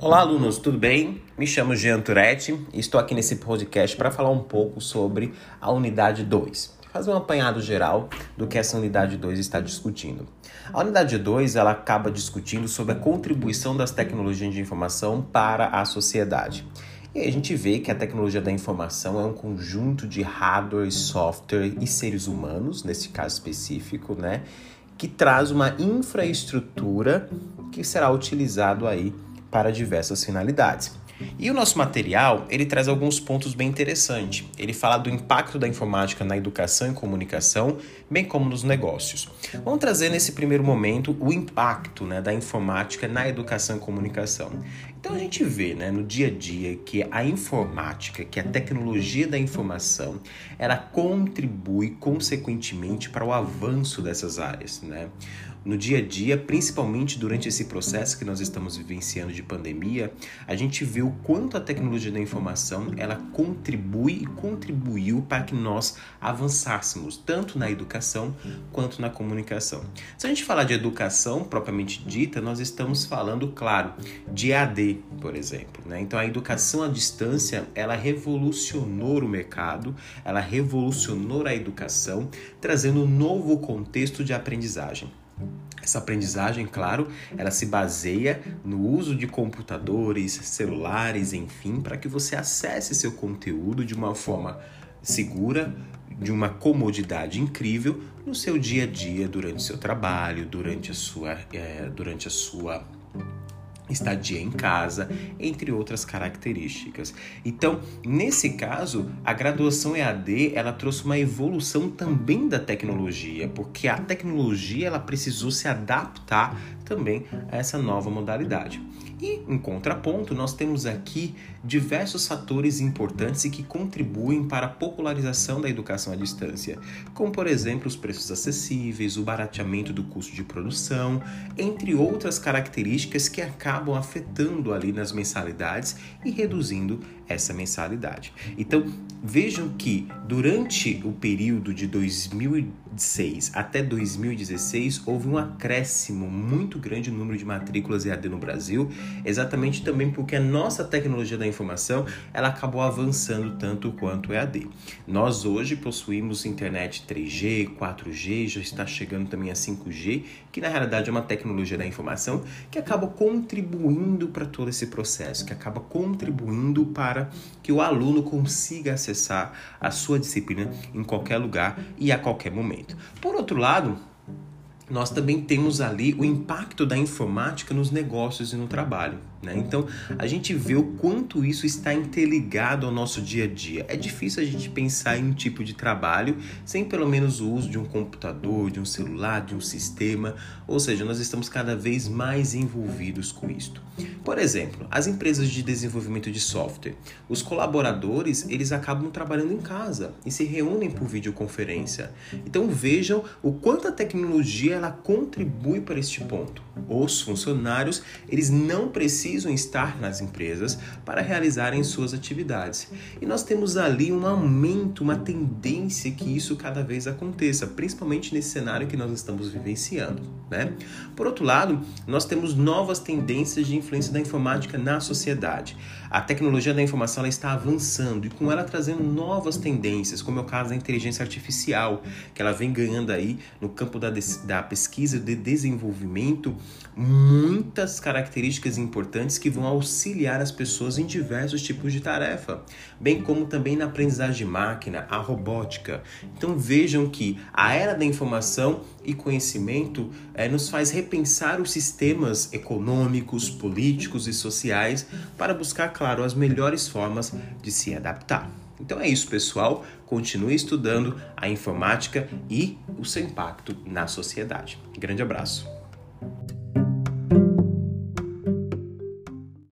Olá, alunos, tudo bem? Me chamo Jean Turetti e estou aqui nesse podcast para falar um pouco sobre a unidade 2. Fazer um apanhado geral do que essa unidade 2 está discutindo. A unidade 2 ela acaba discutindo sobre a contribuição das tecnologias de informação para a sociedade. E a gente vê que a tecnologia da informação é um conjunto de hardware, software e seres humanos, nesse caso específico, né? Que traz uma infraestrutura que será utilizado aí para diversas finalidades. E o nosso material, ele traz alguns pontos bem interessantes. Ele fala do impacto da informática na educação e comunicação, bem como nos negócios. Vamos trazer nesse primeiro momento o impacto né, da informática na educação e comunicação. Então a gente vê né, no dia a dia que a informática, que a tecnologia da informação, ela contribui consequentemente para o avanço dessas áreas. Né? no dia a dia, principalmente durante esse processo que nós estamos vivenciando de pandemia, a gente vê o quanto a tecnologia da informação ela contribui e contribuiu para que nós avançássemos tanto na educação quanto na comunicação. Se a gente falar de educação propriamente dita, nós estamos falando, claro, de AD, por exemplo. Né? Então a educação à distância ela revolucionou o mercado, ela revolucionou a educação, trazendo um novo contexto de aprendizagem. Essa aprendizagem, claro, ela se baseia no uso de computadores, celulares, enfim, para que você acesse seu conteúdo de uma forma segura, de uma comodidade incrível no seu dia a dia, durante o seu trabalho, durante a sua, é, durante a sua estadia em casa, entre outras características. Então, nesse caso, a graduação EAD, ela trouxe uma evolução também da tecnologia, porque a tecnologia ela precisou se adaptar também a essa nova modalidade. E, em contraponto, nós temos aqui diversos fatores importantes que contribuem para a popularização da educação à distância, como, por exemplo, os preços acessíveis, o barateamento do custo de produção, entre outras características que acabam afetando ali nas mensalidades e reduzindo essa mensalidade. Então, vejam que durante o período de 2006 até 2016 houve um acréscimo muito grande no número de matrículas EAD no Brasil, exatamente também porque a nossa tecnologia da informação ela acabou avançando tanto quanto o EAD. Nós hoje possuímos internet 3G, 4G, já está chegando também a 5G, que na realidade é uma tecnologia da informação que acaba contribuindo para todo esse processo, que acaba contribuindo para que o aluno consiga acessar a sua disciplina em qualquer lugar e a qualquer momento. Por outro lado, nós também temos ali o impacto da informática nos negócios e no trabalho. Né? Então, a gente vê o quanto isso está interligado ao nosso dia a dia. É difícil a gente pensar em um tipo de trabalho sem pelo menos o uso de um computador, de um celular, de um sistema, ou seja, nós estamos cada vez mais envolvidos com isto. Por exemplo, as empresas de desenvolvimento de software, os colaboradores, eles acabam trabalhando em casa e se reúnem por videoconferência. Então, vejam o quanto a tecnologia ela contribui para este ponto. Os funcionários, eles não precisam precisam estar nas empresas para realizarem suas atividades. E nós temos ali um aumento, uma tendência que isso cada vez aconteça, principalmente nesse cenário que nós estamos vivenciando. Né? Por outro lado, nós temos novas tendências de influência da informática na sociedade. A tecnologia da informação está avançando e com ela trazendo novas tendências, como é o caso da inteligência artificial, que ela vem ganhando aí no campo da, da pesquisa e de desenvolvimento muitas características importantes importantes que vão auxiliar as pessoas em diversos tipos de tarefa, bem como também na aprendizagem de máquina, a robótica. Então vejam que a era da informação e conhecimento é, nos faz repensar os sistemas econômicos, políticos e sociais para buscar, claro, as melhores formas de se adaptar. Então é isso, pessoal. Continue estudando a informática e o seu impacto na sociedade. Grande abraço.